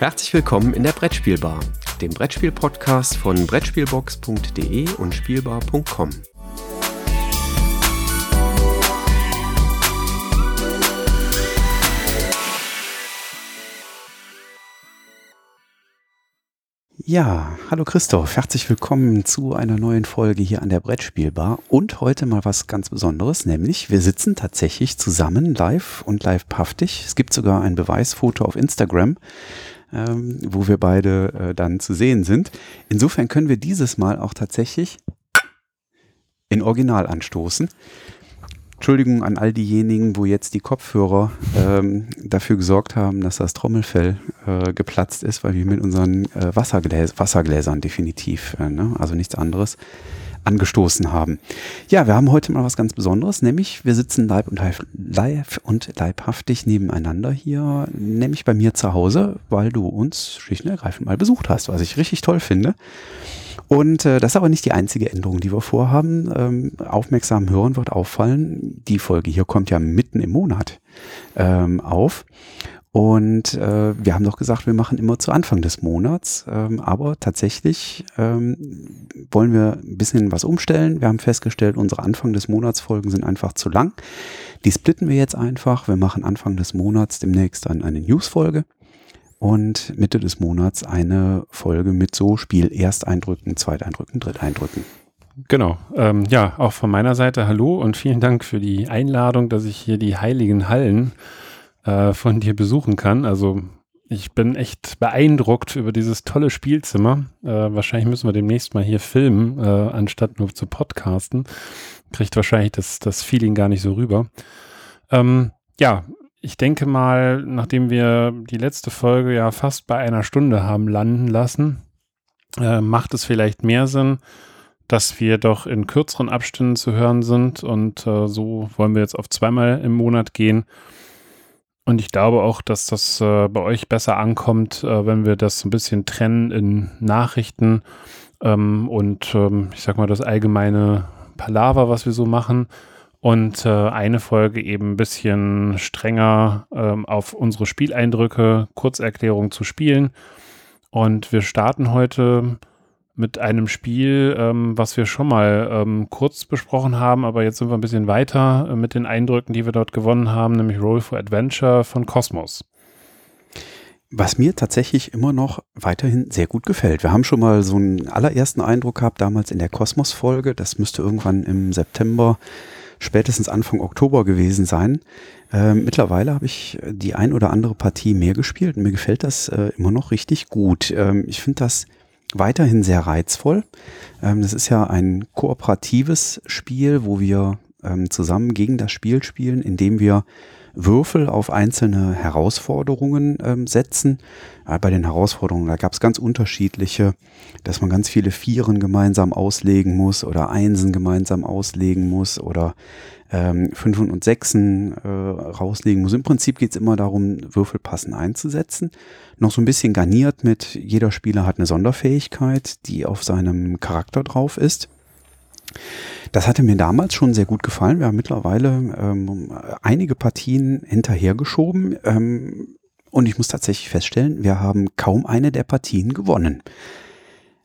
Herzlich willkommen in der Brettspielbar, dem Brettspiel-Podcast von Brettspielbox.de und Spielbar.com. Ja, hallo Christoph, herzlich willkommen zu einer neuen Folge hier an der Brettspielbar und heute mal was ganz Besonderes, nämlich wir sitzen tatsächlich zusammen live und live paftig. Es gibt sogar ein Beweisfoto auf Instagram, ähm, wo wir beide äh, dann zu sehen sind. Insofern können wir dieses Mal auch tatsächlich in Original anstoßen. Entschuldigung an all diejenigen, wo jetzt die Kopfhörer ähm, dafür gesorgt haben, dass das Trommelfell äh, geplatzt ist, weil wir mit unseren äh, Wassergläs Wassergläsern definitiv, äh, ne? also nichts anderes, angestoßen haben. Ja, wir haben heute mal was ganz Besonderes, nämlich wir sitzen live und, live, und leibhaftig nebeneinander hier, nämlich bei mir zu Hause, weil du uns schlicht und ergreifend mal besucht hast, was ich richtig toll finde. Und äh, das ist aber nicht die einzige Änderung, die wir vorhaben. Ähm, aufmerksam hören wird auffallen, die Folge hier kommt ja mitten im Monat ähm, auf. Und äh, wir haben doch gesagt, wir machen immer zu Anfang des Monats. Ähm, aber tatsächlich ähm, wollen wir ein bisschen was umstellen. Wir haben festgestellt, unsere Anfang des Monats Folgen sind einfach zu lang. Die splitten wir jetzt einfach. Wir machen Anfang des Monats demnächst dann eine News-Folge und Mitte des Monats eine Folge mit so Spiel-Ersteindrücken, Zweiteindrücken, Dritteindrücken. Genau. Ähm, ja, auch von meiner Seite hallo und vielen Dank für die Einladung, dass ich hier die heiligen Hallen äh, von dir besuchen kann. Also ich bin echt beeindruckt über dieses tolle Spielzimmer. Äh, wahrscheinlich müssen wir demnächst mal hier filmen, äh, anstatt nur zu podcasten. Kriegt wahrscheinlich das, das Feeling gar nicht so rüber. Ähm, ja, ich denke mal, nachdem wir die letzte Folge ja fast bei einer Stunde haben landen lassen, äh, macht es vielleicht mehr Sinn, dass wir doch in kürzeren Abständen zu hören sind. Und äh, so wollen wir jetzt auf zweimal im Monat gehen. Und ich glaube auch, dass das äh, bei euch besser ankommt, äh, wenn wir das ein bisschen trennen in Nachrichten ähm, und ähm, ich sag mal das allgemeine Palaver, was wir so machen und äh, eine Folge eben ein bisschen strenger ähm, auf unsere Spieleindrücke, Kurzerklärung zu spielen. Und wir starten heute mit einem Spiel, ähm, was wir schon mal ähm, kurz besprochen haben, aber jetzt sind wir ein bisschen weiter äh, mit den Eindrücken, die wir dort gewonnen haben, nämlich Roll for Adventure von Cosmos. Was mir tatsächlich immer noch weiterhin sehr gut gefällt. Wir haben schon mal so einen allerersten Eindruck gehabt, damals in der Kosmos-Folge. Das müsste irgendwann im September spätestens Anfang Oktober gewesen sein. Äh, mittlerweile habe ich die ein oder andere Partie mehr gespielt und mir gefällt das äh, immer noch richtig gut. Ähm, ich finde das weiterhin sehr reizvoll. Ähm, das ist ja ein kooperatives Spiel, wo wir ähm, zusammen gegen das Spiel spielen, indem wir Würfel auf einzelne Herausforderungen ähm, setzen. Äh, bei den Herausforderungen, da gab es ganz unterschiedliche, dass man ganz viele Vieren gemeinsam auslegen muss oder Einsen gemeinsam auslegen muss oder ähm, Fünfen und Sechsen äh, rauslegen muss. Im Prinzip geht es immer darum, Würfelpassen einzusetzen. Noch so ein bisschen garniert mit, jeder Spieler hat eine Sonderfähigkeit, die auf seinem Charakter drauf ist. Das hatte mir damals schon sehr gut gefallen. Wir haben mittlerweile ähm, einige Partien hinterhergeschoben. Ähm, und ich muss tatsächlich feststellen, wir haben kaum eine der Partien gewonnen.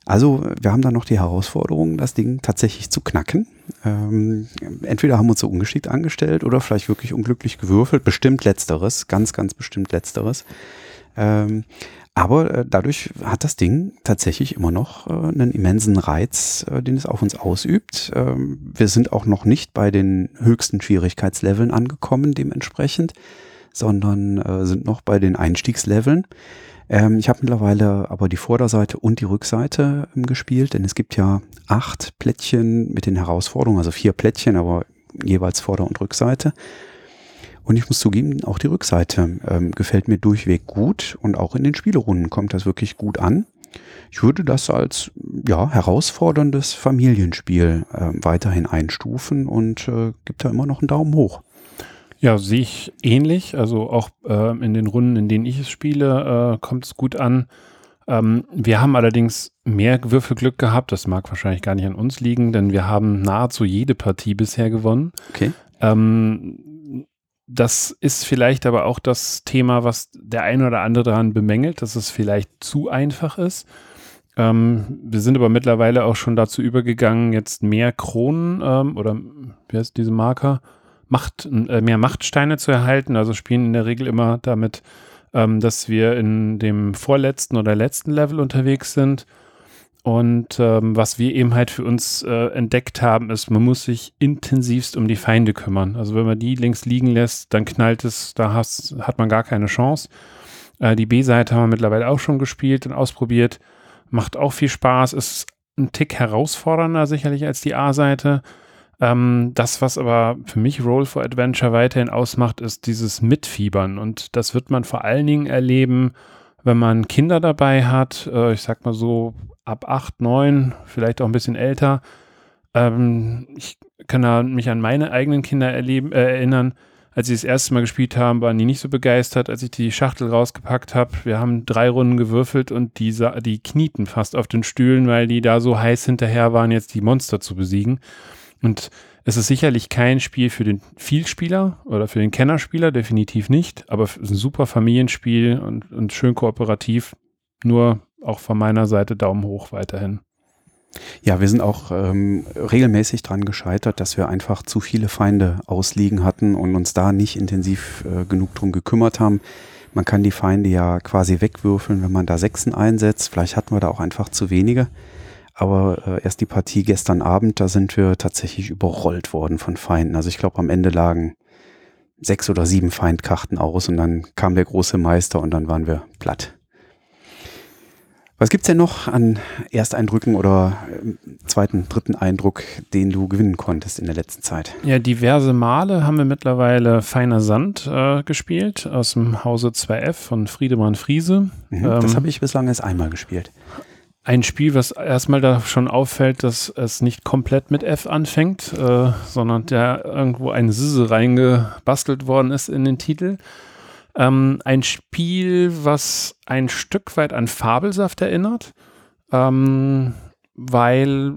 Also wir haben da noch die Herausforderung, das Ding tatsächlich zu knacken. Ähm, entweder haben wir uns so ungeschickt angestellt oder vielleicht wirklich unglücklich gewürfelt. Bestimmt letzteres, ganz, ganz bestimmt letzteres. Ähm, aber äh, dadurch hat das Ding tatsächlich immer noch äh, einen immensen Reiz, äh, den es auf uns ausübt. Ähm, wir sind auch noch nicht bei den höchsten Schwierigkeitsleveln angekommen dementsprechend, sondern äh, sind noch bei den Einstiegsleveln. Ähm, ich habe mittlerweile aber die Vorderseite und die Rückseite ähm, gespielt, denn es gibt ja acht Plättchen mit den Herausforderungen, also vier Plättchen, aber jeweils Vorder- und Rückseite. Und ich muss zugeben, auch die Rückseite ähm, gefällt mir durchweg gut und auch in den Spielerunden kommt das wirklich gut an. Ich würde das als ja, herausforderndes Familienspiel äh, weiterhin einstufen und äh, gibt da immer noch einen Daumen hoch. Ja, sehe ich ähnlich. Also auch äh, in den Runden, in denen ich es spiele, äh, kommt es gut an. Ähm, wir haben allerdings mehr Würfelglück gehabt. Das mag wahrscheinlich gar nicht an uns liegen, denn wir haben nahezu jede Partie bisher gewonnen. Okay. Ähm, das ist vielleicht aber auch das Thema, was der eine oder andere daran bemängelt, dass es vielleicht zu einfach ist. Ähm, wir sind aber mittlerweile auch schon dazu übergegangen, jetzt mehr Kronen ähm, oder wie heißt diese Marker? Macht, äh, mehr Machtsteine zu erhalten. Also spielen in der Regel immer damit, ähm, dass wir in dem vorletzten oder letzten Level unterwegs sind und ähm, was wir eben halt für uns äh, entdeckt haben, ist, man muss sich intensivst um die Feinde kümmern. Also wenn man die links liegen lässt, dann knallt es, da hast, hat man gar keine Chance. Äh, die B-Seite haben wir mittlerweile auch schon gespielt und ausprobiert. Macht auch viel Spaß, ist ein Tick herausfordernder sicherlich als die A-Seite. Ähm, das, was aber für mich Roll for Adventure weiterhin ausmacht, ist dieses Mitfiebern. Und das wird man vor allen Dingen erleben, wenn man Kinder dabei hat, äh, ich sag mal so ab acht, neun, vielleicht auch ein bisschen älter. Ähm, ich kann da mich an meine eigenen Kinder erleben, äh, erinnern. Als sie das erste Mal gespielt haben, waren die nicht so begeistert, als ich die Schachtel rausgepackt habe. Wir haben drei Runden gewürfelt und die, die knieten fast auf den Stühlen, weil die da so heiß hinterher waren, jetzt die Monster zu besiegen. Und es ist sicherlich kein Spiel für den Vielspieler oder für den Kennerspieler, definitiv nicht, aber es ist ein super Familienspiel und, und schön kooperativ. Nur auch von meiner Seite Daumen hoch weiterhin. Ja, wir sind auch ähm, regelmäßig dran gescheitert, dass wir einfach zu viele Feinde ausliegen hatten und uns da nicht intensiv äh, genug drum gekümmert haben. Man kann die Feinde ja quasi wegwürfeln, wenn man da Sechsen einsetzt. Vielleicht hatten wir da auch einfach zu wenige. Aber äh, erst die Partie gestern Abend, da sind wir tatsächlich überrollt worden von Feinden. Also ich glaube, am Ende lagen sechs oder sieben Feindkarten aus und dann kam der große Meister und dann waren wir platt. Was gibt's denn noch an Ersteindrücken oder äh, zweiten, dritten Eindruck, den du gewinnen konntest in der letzten Zeit? Ja, diverse Male haben wir mittlerweile Feiner Sand äh, gespielt aus dem Hause 2F von Friedemann Friese. Mhm, ähm, das habe ich bislang erst einmal gespielt. Ein Spiel, was erstmal da schon auffällt, dass es nicht komplett mit F anfängt, äh, sondern der irgendwo ein Sisse reingebastelt worden ist in den Titel. Ähm, ein Spiel, was ein Stück weit an Fabelsaft erinnert, ähm, weil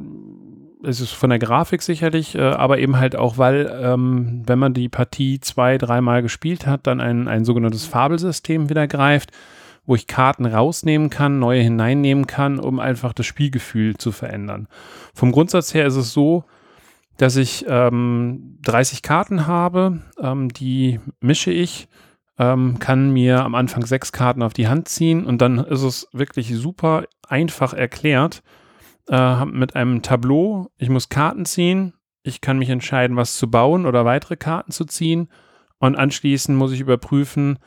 es ist von der Grafik sicherlich, äh, aber eben halt auch, weil, ähm, wenn man die Partie zwei, dreimal gespielt hat, dann ein, ein sogenanntes Fabelsystem wieder greift, wo ich Karten rausnehmen kann, neue hineinnehmen kann, um einfach das Spielgefühl zu verändern. Vom Grundsatz her ist es so, dass ich ähm, 30 Karten habe, ähm, die mische ich ähm, kann mir am Anfang sechs Karten auf die Hand ziehen und dann ist es wirklich super einfach erklärt äh, mit einem Tableau. Ich muss Karten ziehen, ich kann mich entscheiden, was zu bauen oder weitere Karten zu ziehen und anschließend muss ich überprüfen,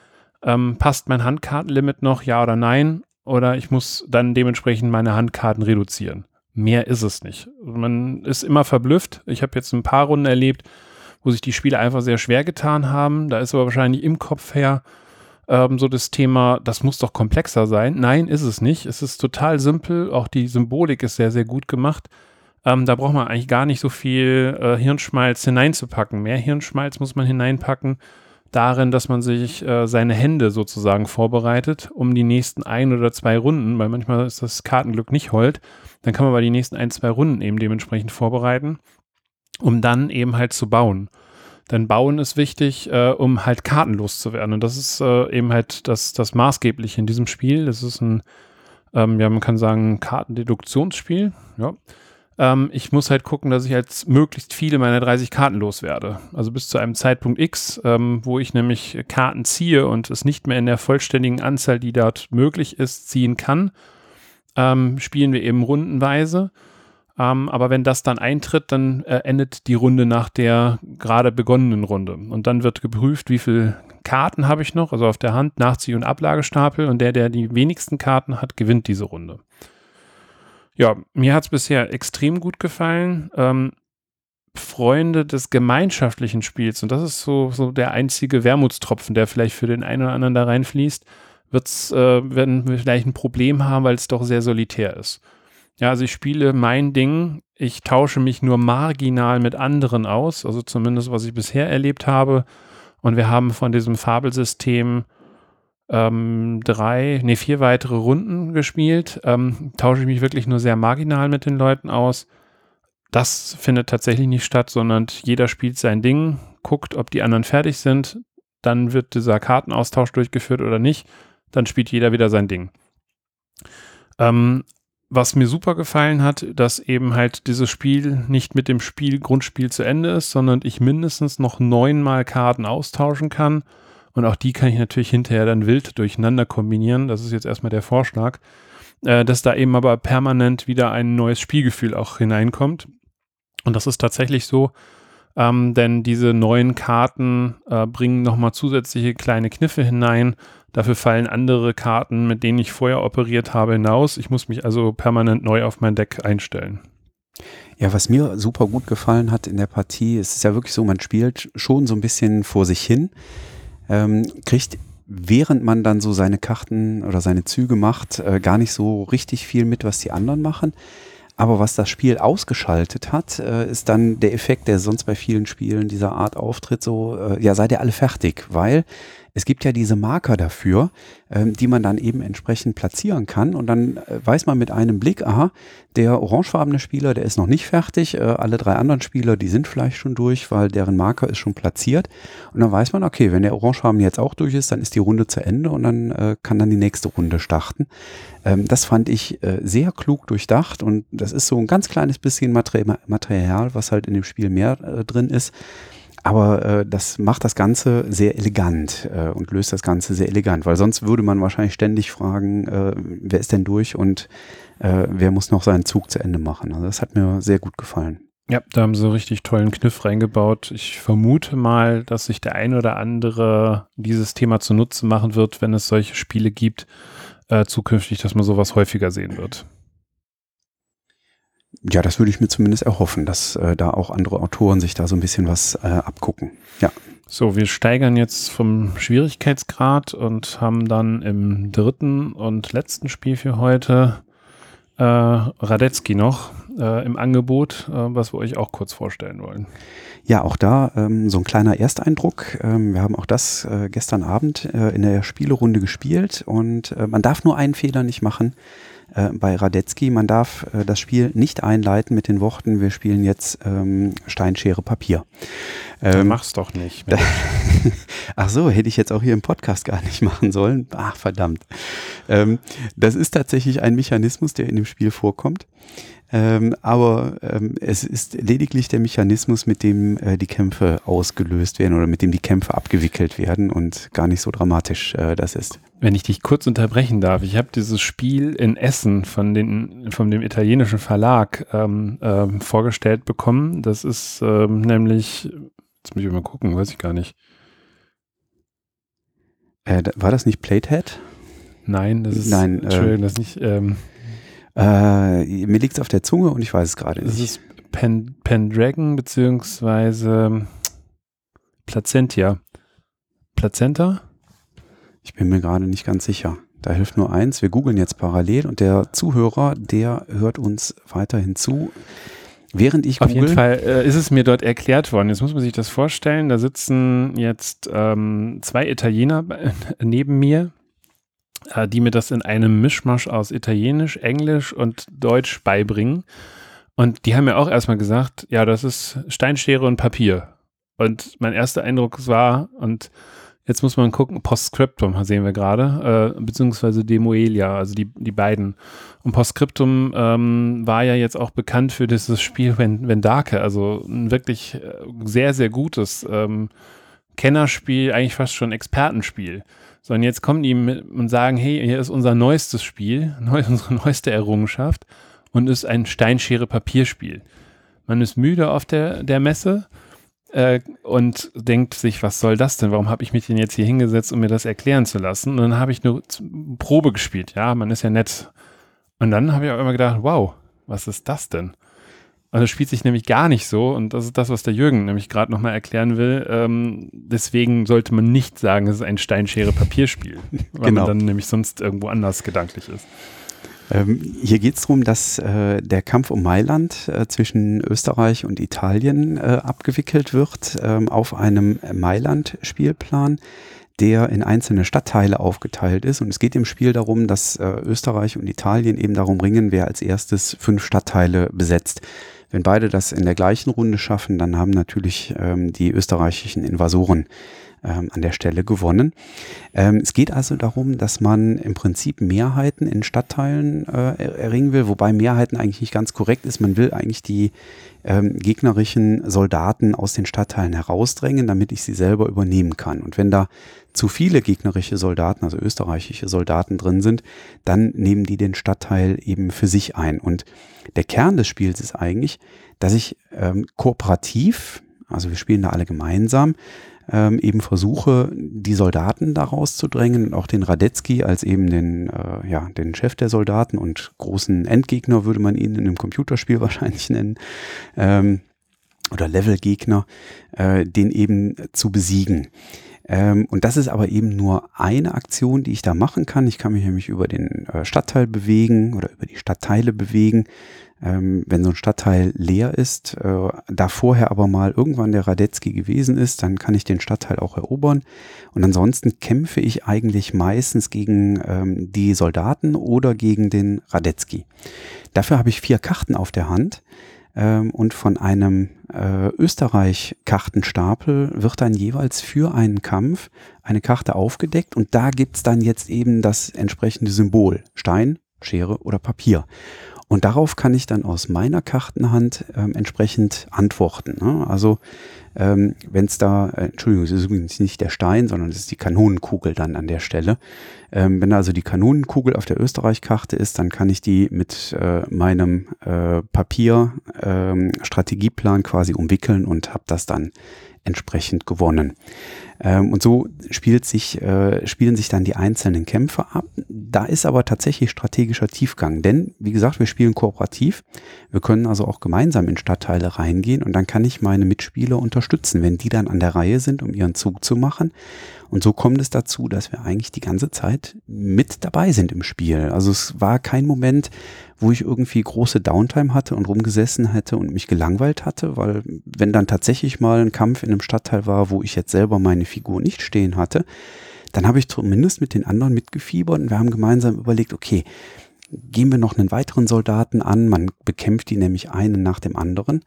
ähm, passt mein Handkartenlimit noch, ja oder nein, oder ich muss dann dementsprechend meine Handkarten reduzieren. Mehr ist es nicht. Man ist immer verblüfft. Ich habe jetzt ein paar Runden erlebt, wo sich die Spiele einfach sehr schwer getan haben. Da ist aber wahrscheinlich im Kopf her ähm, so das Thema, das muss doch komplexer sein. Nein, ist es nicht. Es ist total simpel. Auch die Symbolik ist sehr, sehr gut gemacht. Ähm, da braucht man eigentlich gar nicht so viel äh, Hirnschmalz hineinzupacken. Mehr Hirnschmalz muss man hineinpacken darin, dass man sich äh, seine Hände sozusagen vorbereitet, um die nächsten ein oder zwei Runden, weil manchmal ist das Kartenglück nicht hold, dann kann man bei die nächsten ein, zwei Runden eben dementsprechend vorbereiten um dann eben halt zu bauen. Denn Bauen ist wichtig, äh, um halt kartenlos zu werden. Und das ist äh, eben halt das, das Maßgebliche in diesem Spiel. Das ist ein, ähm, ja, man kann sagen, Kartendeduktionsspiel. Ja. Ähm, ich muss halt gucken, dass ich jetzt möglichst viele meiner 30 Karten loswerde. Also bis zu einem Zeitpunkt X, ähm, wo ich nämlich Karten ziehe und es nicht mehr in der vollständigen Anzahl, die dort möglich ist, ziehen kann, ähm, spielen wir eben rundenweise. Ähm, aber wenn das dann eintritt, dann äh, endet die Runde nach der gerade begonnenen Runde. Und dann wird geprüft, wie viele Karten habe ich noch, also auf der Hand, Nachzieh- und Ablagestapel. Und der, der die wenigsten Karten hat, gewinnt diese Runde. Ja, mir hat es bisher extrem gut gefallen. Ähm, Freunde des gemeinschaftlichen Spiels, und das ist so, so der einzige Wermutstropfen, der vielleicht für den einen oder anderen da reinfließt, wird's, äh, werden wir vielleicht ein Problem haben, weil es doch sehr solitär ist. Ja, also ich spiele mein Ding. Ich tausche mich nur marginal mit anderen aus, also zumindest was ich bisher erlebt habe. Und wir haben von diesem Fabelsystem ähm, drei, nee, vier weitere Runden gespielt. Ähm, tausche ich mich wirklich nur sehr marginal mit den Leuten aus. Das findet tatsächlich nicht statt, sondern jeder spielt sein Ding, guckt, ob die anderen fertig sind. dann wird dieser Kartenaustausch durchgeführt oder nicht, dann spielt jeder wieder sein Ding. Ähm, was mir super gefallen hat, dass eben halt dieses Spiel nicht mit dem Spiel, Grundspiel zu Ende ist, sondern ich mindestens noch neunmal Karten austauschen kann. Und auch die kann ich natürlich hinterher dann wild durcheinander kombinieren. Das ist jetzt erstmal der Vorschlag. Äh, dass da eben aber permanent wieder ein neues Spielgefühl auch hineinkommt. Und das ist tatsächlich so, ähm, denn diese neuen Karten äh, bringen nochmal zusätzliche kleine Kniffe hinein. Dafür fallen andere Karten, mit denen ich vorher operiert habe, hinaus. Ich muss mich also permanent neu auf mein Deck einstellen. Ja, was mir super gut gefallen hat in der Partie, es ist ja wirklich so, man spielt schon so ein bisschen vor sich hin, ähm, kriegt während man dann so seine Karten oder seine Züge macht, äh, gar nicht so richtig viel mit, was die anderen machen. Aber was das Spiel ausgeschaltet hat, äh, ist dann der Effekt, der sonst bei vielen Spielen dieser Art auftritt, so, äh, ja, seid ihr alle fertig, weil es gibt ja diese Marker dafür, ähm, die man dann eben entsprechend platzieren kann. Und dann äh, weiß man mit einem Blick, aha, der orangefarbene Spieler, der ist noch nicht fertig. Äh, alle drei anderen Spieler, die sind vielleicht schon durch, weil deren Marker ist schon platziert. Und dann weiß man, okay, wenn der orangefarbene jetzt auch durch ist, dann ist die Runde zu Ende und dann äh, kann dann die nächste Runde starten. Ähm, das fand ich äh, sehr klug durchdacht und das ist so ein ganz kleines bisschen Material, was halt in dem Spiel mehr äh, drin ist. Aber äh, das macht das Ganze sehr elegant äh, und löst das Ganze sehr elegant, weil sonst würde man wahrscheinlich ständig fragen, äh, wer ist denn durch und äh, wer muss noch seinen Zug zu Ende machen. Also das hat mir sehr gut gefallen. Ja, da haben sie richtig tollen Kniff reingebaut. Ich vermute mal, dass sich der ein oder andere dieses Thema zunutze machen wird, wenn es solche Spiele gibt, äh, zukünftig, dass man sowas häufiger sehen wird. Ja, das würde ich mir zumindest erhoffen, dass äh, da auch andere Autoren sich da so ein bisschen was äh, abgucken. Ja. So, wir steigern jetzt vom Schwierigkeitsgrad und haben dann im dritten und letzten Spiel für heute äh, Radetzky noch äh, im Angebot, äh, was wir euch auch kurz vorstellen wollen. Ja, auch da ähm, so ein kleiner Ersteindruck. Ähm, wir haben auch das äh, gestern Abend äh, in der Spielerunde gespielt und äh, man darf nur einen Fehler nicht machen äh, bei Radetzky. Man darf das Spiel nicht einleiten mit den Worten, wir spielen jetzt ähm, Steinschere Papier. Ähm, mach's doch nicht. Ach so, hätte ich jetzt auch hier im Podcast gar nicht machen sollen. Ach, verdammt. Ähm, das ist tatsächlich ein Mechanismus, der in dem Spiel vorkommt. Ähm, aber ähm, es ist lediglich der Mechanismus, mit dem äh, die Kämpfe ausgelöst werden oder mit dem die Kämpfe abgewickelt werden und gar nicht so dramatisch äh, das ist. Wenn ich dich kurz unterbrechen darf, ich habe dieses Spiel in Essen von, den, von dem italienischen Verlag ähm, ähm, vorgestellt bekommen. Das ist ähm, nämlich, jetzt muss ich mal gucken, weiß ich gar nicht. Äh, war das nicht Platehead? Nein, das ist, Nein, äh, Entschuldigung, das ist nicht, ähm, äh, mir liegt es auf der Zunge und ich weiß es gerade nicht. Das ist Pen, Pendragon beziehungsweise Placentia. Plazenta? Ich bin mir gerade nicht ganz sicher. Da hilft nur eins. Wir googeln jetzt parallel und der Zuhörer, der hört uns weiterhin zu. Während ich Auf jeden Fall äh, ist es mir dort erklärt worden. Jetzt muss man sich das vorstellen. Da sitzen jetzt ähm, zwei Italiener neben mir, äh, die mir das in einem Mischmasch aus Italienisch, Englisch und Deutsch beibringen. Und die haben mir auch erstmal gesagt, ja, das ist Steinschere und Papier. Und mein erster Eindruck war, und jetzt muss man gucken, Postscriptum sehen wir gerade, äh, beziehungsweise Demoelia, also die, die beiden. Und Postscriptum ähm, war ja jetzt auch bekannt für dieses Spiel Vendake, also ein wirklich äh, sehr, sehr gutes ähm, Kennerspiel, eigentlich fast schon Expertenspiel. So, und jetzt kommen die und sagen, hey, hier ist unser neuestes Spiel, neu, unsere neueste Errungenschaft und ist ein Steinschere-Papierspiel. Man ist müde auf der, der Messe äh, und denkt sich, was soll das denn? Warum habe ich mich denn jetzt hier hingesetzt, um mir das erklären zu lassen? Und dann habe ich eine Probe gespielt. Ja, man ist ja nett. Und dann habe ich auch immer gedacht, wow, was ist das denn? Also spielt sich nämlich gar nicht so und das ist das, was der Jürgen nämlich gerade nochmal erklären will. Ähm, deswegen sollte man nicht sagen, es ist ein Steinschere-Papierspiel, weil genau. man dann nämlich sonst irgendwo anders gedanklich ist. Ähm, hier geht es darum, dass äh, der Kampf um Mailand äh, zwischen Österreich und Italien äh, abgewickelt wird ähm, auf einem Mailand-Spielplan der in einzelne Stadtteile aufgeteilt ist. Und es geht im Spiel darum, dass äh, Österreich und Italien eben darum ringen, wer als erstes fünf Stadtteile besetzt. Wenn beide das in der gleichen Runde schaffen, dann haben natürlich ähm, die österreichischen Invasoren ähm, an der Stelle gewonnen. Ähm, es geht also darum, dass man im Prinzip Mehrheiten in Stadtteilen äh, erringen will, wobei Mehrheiten eigentlich nicht ganz korrekt ist. Man will eigentlich die ähm, gegnerischen Soldaten aus den Stadtteilen herausdrängen, damit ich sie selber übernehmen kann. Und wenn da zu viele gegnerische Soldaten, also österreichische Soldaten drin sind, dann nehmen die den Stadtteil eben für sich ein. Und der Kern des Spiels ist eigentlich, dass ich ähm, kooperativ, also wir spielen da alle gemeinsam, ähm, eben versuche, die Soldaten daraus zu drängen, auch den Radetzky als eben den, äh, ja, den Chef der Soldaten und großen Endgegner würde man ihn in einem Computerspiel wahrscheinlich nennen, ähm, oder Levelgegner, äh, den eben zu besiegen. Ähm, und das ist aber eben nur eine Aktion, die ich da machen kann. Ich kann mich nämlich über den äh, Stadtteil bewegen oder über die Stadtteile bewegen. Ähm, wenn so ein Stadtteil leer ist, äh, da vorher aber mal irgendwann der Radetzky gewesen ist, dann kann ich den Stadtteil auch erobern. Und ansonsten kämpfe ich eigentlich meistens gegen ähm, die Soldaten oder gegen den Radetzky. Dafür habe ich vier Karten auf der Hand ähm, und von einem äh, Österreich-Kartenstapel wird dann jeweils für einen Kampf eine Karte aufgedeckt und da gibt's dann jetzt eben das entsprechende Symbol, Stein, Schere oder Papier. Und darauf kann ich dann aus meiner Kartenhand ähm, entsprechend antworten. Ne? Also ähm, wenn es da, äh, Entschuldigung, es ist übrigens nicht der Stein, sondern es ist die Kanonenkugel dann an der Stelle. Ähm, wenn da also die Kanonenkugel auf der Österreich-Karte ist, dann kann ich die mit äh, meinem äh, Papier-Strategieplan ähm, quasi umwickeln und habe das dann entsprechend gewonnen. Ähm, und so spielt sich, äh, spielen sich dann die einzelnen Kämpfe ab. Da ist aber tatsächlich strategischer Tiefgang, denn wie gesagt, wir spielen kooperativ. Wir können also auch gemeinsam in Stadtteile reingehen und dann kann ich meine Mitspieler unterstützen, wenn die dann an der Reihe sind, um ihren Zug zu machen. Und so kommt es dazu, dass wir eigentlich die ganze Zeit mit dabei sind im Spiel. Also es war kein Moment, wo ich irgendwie große Downtime hatte und rumgesessen hätte und mich gelangweilt hatte, weil wenn dann tatsächlich mal ein Kampf in einem Stadtteil war, wo ich jetzt selber meine Figur nicht stehen hatte, dann habe ich zumindest mit den anderen mitgefiebert und wir haben gemeinsam überlegt, okay, gehen wir noch einen weiteren Soldaten an, man bekämpft die nämlich einen nach dem anderen.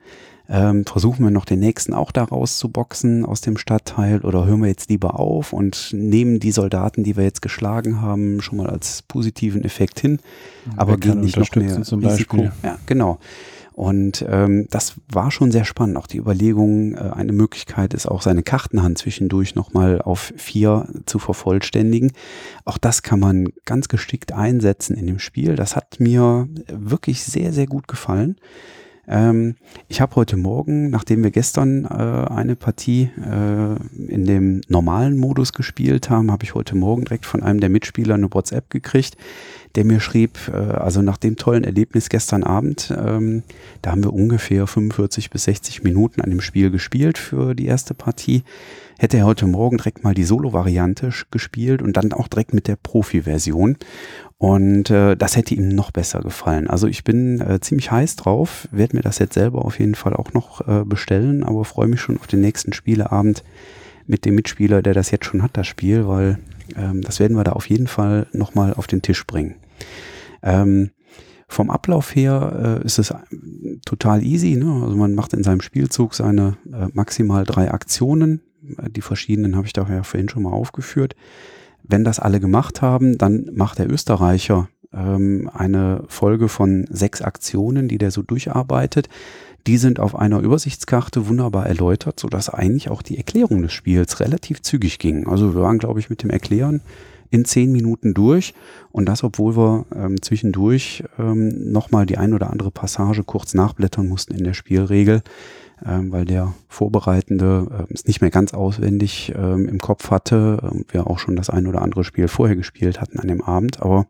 Ähm, versuchen wir noch den nächsten auch da rauszuboxen aus dem Stadtteil oder hören wir jetzt lieber auf und nehmen die Soldaten, die wir jetzt geschlagen haben, schon mal als positiven Effekt hin, aber gehen nicht noch mehr zum Risiko. Ja, genau. Und ähm, das war schon sehr spannend. Auch die Überlegung, äh, eine Möglichkeit ist auch seine Kartenhand zwischendurch nochmal auf vier zu vervollständigen. Auch das kann man ganz geschickt einsetzen in dem Spiel. Das hat mir wirklich sehr, sehr gut gefallen. Ähm, ich habe heute Morgen, nachdem wir gestern äh, eine Partie äh, in dem normalen Modus gespielt haben, habe ich heute Morgen direkt von einem der Mitspieler eine WhatsApp gekriegt, der mir schrieb, äh, also nach dem tollen Erlebnis gestern Abend, ähm, da haben wir ungefähr 45 bis 60 Minuten an dem Spiel gespielt für die erste Partie hätte er heute Morgen direkt mal die Solo-Variante gespielt und dann auch direkt mit der Profi-Version. Und äh, das hätte ihm noch besser gefallen. Also ich bin äh, ziemlich heiß drauf, werde mir das jetzt selber auf jeden Fall auch noch äh, bestellen, aber freue mich schon auf den nächsten Spieleabend mit dem Mitspieler, der das jetzt schon hat, das Spiel, weil ähm, das werden wir da auf jeden Fall nochmal auf den Tisch bringen. Ähm, vom Ablauf her äh, ist es total easy. Ne? Also man macht in seinem Spielzug seine äh, maximal drei Aktionen. Die verschiedenen habe ich da ja vorhin schon mal aufgeführt. Wenn das alle gemacht haben, dann macht der Österreicher ähm, eine Folge von sechs Aktionen, die der so durcharbeitet. Die sind auf einer Übersichtskarte wunderbar erläutert, sodass eigentlich auch die Erklärung des Spiels relativ zügig ging. Also wir waren, glaube ich, mit dem Erklären in zehn Minuten durch und das, obwohl wir ähm, zwischendurch ähm, nochmal die ein oder andere Passage kurz nachblättern mussten in der Spielregel ähm, weil der Vorbereitende äh, es nicht mehr ganz auswendig ähm, im Kopf hatte und wir auch schon das ein oder andere Spiel vorher gespielt hatten an dem Abend. Aber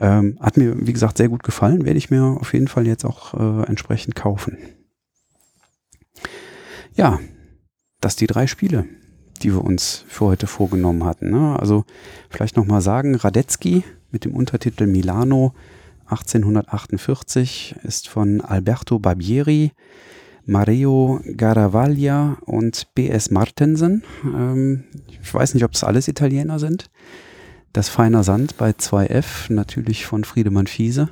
ähm, hat mir, wie gesagt, sehr gut gefallen. Werde ich mir auf jeden Fall jetzt auch äh, entsprechend kaufen. Ja, das die drei Spiele, die wir uns für heute vorgenommen hatten. Ne? Also vielleicht nochmal sagen, Radetzky mit dem Untertitel Milano 1848 ist von Alberto Barbieri Mario Garavaglia und B.S. Martensen. Ähm, ich weiß nicht, ob das alles Italiener sind. Das Feiner Sand bei 2F, natürlich von Friedemann Fiese.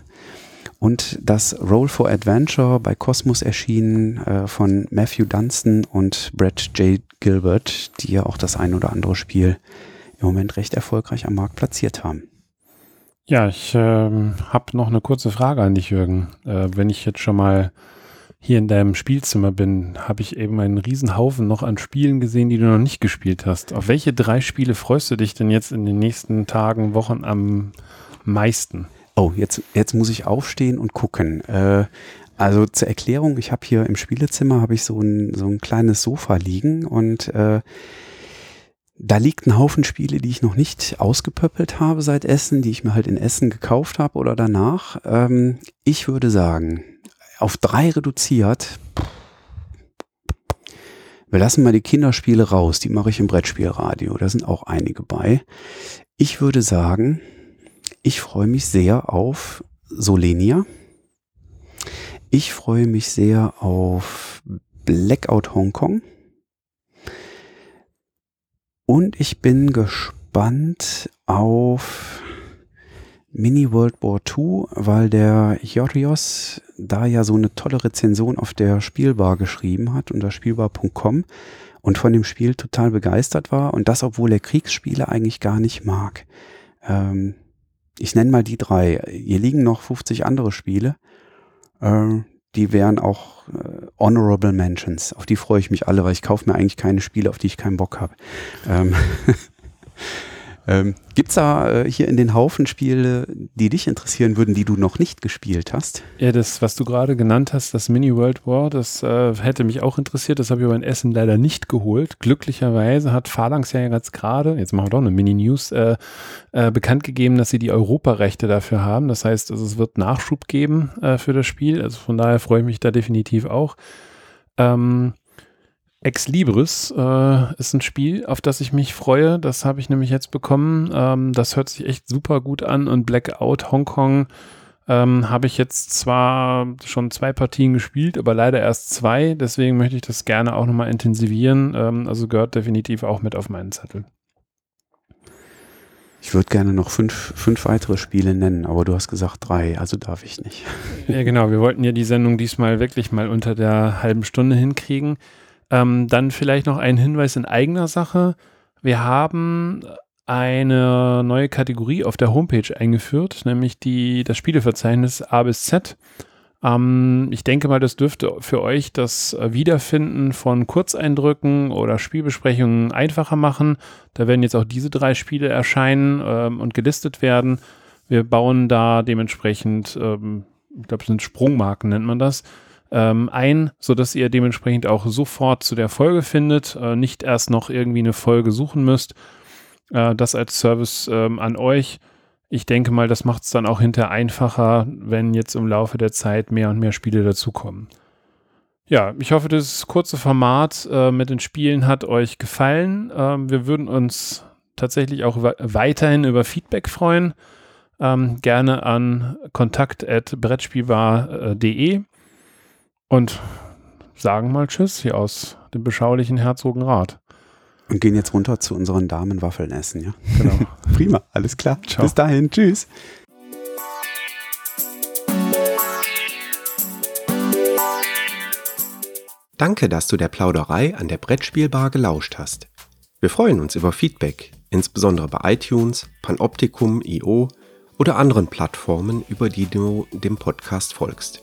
Und das Roll for Adventure bei Cosmos erschienen äh, von Matthew Dunstan und Brett J. Gilbert, die ja auch das ein oder andere Spiel im Moment recht erfolgreich am Markt platziert haben. Ja, ich ähm, habe noch eine kurze Frage an dich, Jürgen. Äh, wenn ich jetzt schon mal hier in deinem Spielzimmer bin, habe ich eben einen Riesenhaufen noch an Spielen gesehen, die du noch nicht gespielt hast. Auf welche drei Spiele freust du dich denn jetzt in den nächsten Tagen, Wochen am meisten? Oh, jetzt, jetzt muss ich aufstehen und gucken. Äh, also zur Erklärung, ich habe hier im Spielezimmer habe ich so ein, so ein kleines Sofa liegen und äh, da liegt ein Haufen Spiele, die ich noch nicht ausgepöppelt habe seit Essen, die ich mir halt in Essen gekauft habe oder danach. Ähm, ich würde sagen, auf drei reduziert. Wir lassen mal die Kinderspiele raus, die mache ich im Brettspielradio, da sind auch einige bei. Ich würde sagen, ich freue mich sehr auf Solenia. Ich freue mich sehr auf Blackout Hongkong. Und ich bin gespannt auf Mini World War II, weil der Jorios da ja so eine tolle Rezension auf der Spielbar geschrieben hat unter spielbar.com und von dem Spiel total begeistert war und das, obwohl er Kriegsspiele eigentlich gar nicht mag. Ähm, ich nenne mal die drei. Hier liegen noch 50 andere Spiele. Äh, die wären auch äh, Honorable Mentions. Auf die freue ich mich alle, weil ich kaufe mir eigentlich keine Spiele, auf die ich keinen Bock habe. Ähm Ähm, Gibt es da äh, hier in den Haufen Spiele, die dich interessieren würden, die du noch nicht gespielt hast? Ja, das, was du gerade genannt hast, das Mini World War, das äh, hätte mich auch interessiert. Das habe ich aber in Essen leider nicht geholt. Glücklicherweise hat Phalanx ja jetzt gerade, jetzt machen wir doch eine Mini-News, äh, äh, bekannt gegeben, dass sie die Europarechte dafür haben. Das heißt, also, es wird Nachschub geben äh, für das Spiel. Also von daher freue ich mich da definitiv auch. Ähm, Ex Libris äh, ist ein Spiel, auf das ich mich freue. Das habe ich nämlich jetzt bekommen. Ähm, das hört sich echt super gut an. Und Blackout Hongkong ähm, habe ich jetzt zwar schon zwei Partien gespielt, aber leider erst zwei. Deswegen möchte ich das gerne auch nochmal intensivieren. Ähm, also gehört definitiv auch mit auf meinen Zettel. Ich würde gerne noch fünf, fünf weitere Spiele nennen, aber du hast gesagt drei, also darf ich nicht. Ja, genau. Wir wollten ja die Sendung diesmal wirklich mal unter der halben Stunde hinkriegen. Ähm, dann vielleicht noch ein Hinweis in eigener Sache. Wir haben eine neue Kategorie auf der Homepage eingeführt, nämlich die, das Spieleverzeichnis A bis Z. Ähm, ich denke mal, das dürfte für euch das Wiederfinden von Kurzeindrücken oder Spielbesprechungen einfacher machen. Da werden jetzt auch diese drei Spiele erscheinen ähm, und gelistet werden. Wir bauen da dementsprechend, ähm, ich glaube, es sind Sprungmarken, nennt man das, ähm, ein, sodass ihr dementsprechend auch sofort zu der Folge findet, äh, nicht erst noch irgendwie eine Folge suchen müsst. Äh, das als Service ähm, an euch. Ich denke mal, das macht es dann auch hinterher einfacher, wenn jetzt im Laufe der Zeit mehr und mehr Spiele dazukommen. Ja, ich hoffe, das kurze Format äh, mit den Spielen hat euch gefallen. Ähm, wir würden uns tatsächlich auch weiterhin über Feedback freuen. Ähm, gerne an kontakt.brettspielbar.de und sagen mal Tschüss hier aus dem beschaulichen Herzogenrath. Und gehen jetzt runter zu unseren Damenwaffeln essen, ja? Genau. Prima, alles klar. Ciao. Bis dahin, tschüss. Danke, dass du der Plauderei an der Brettspielbar gelauscht hast. Wir freuen uns über Feedback, insbesondere bei iTunes, Panoptikum, IO oder anderen Plattformen, über die du dem Podcast folgst.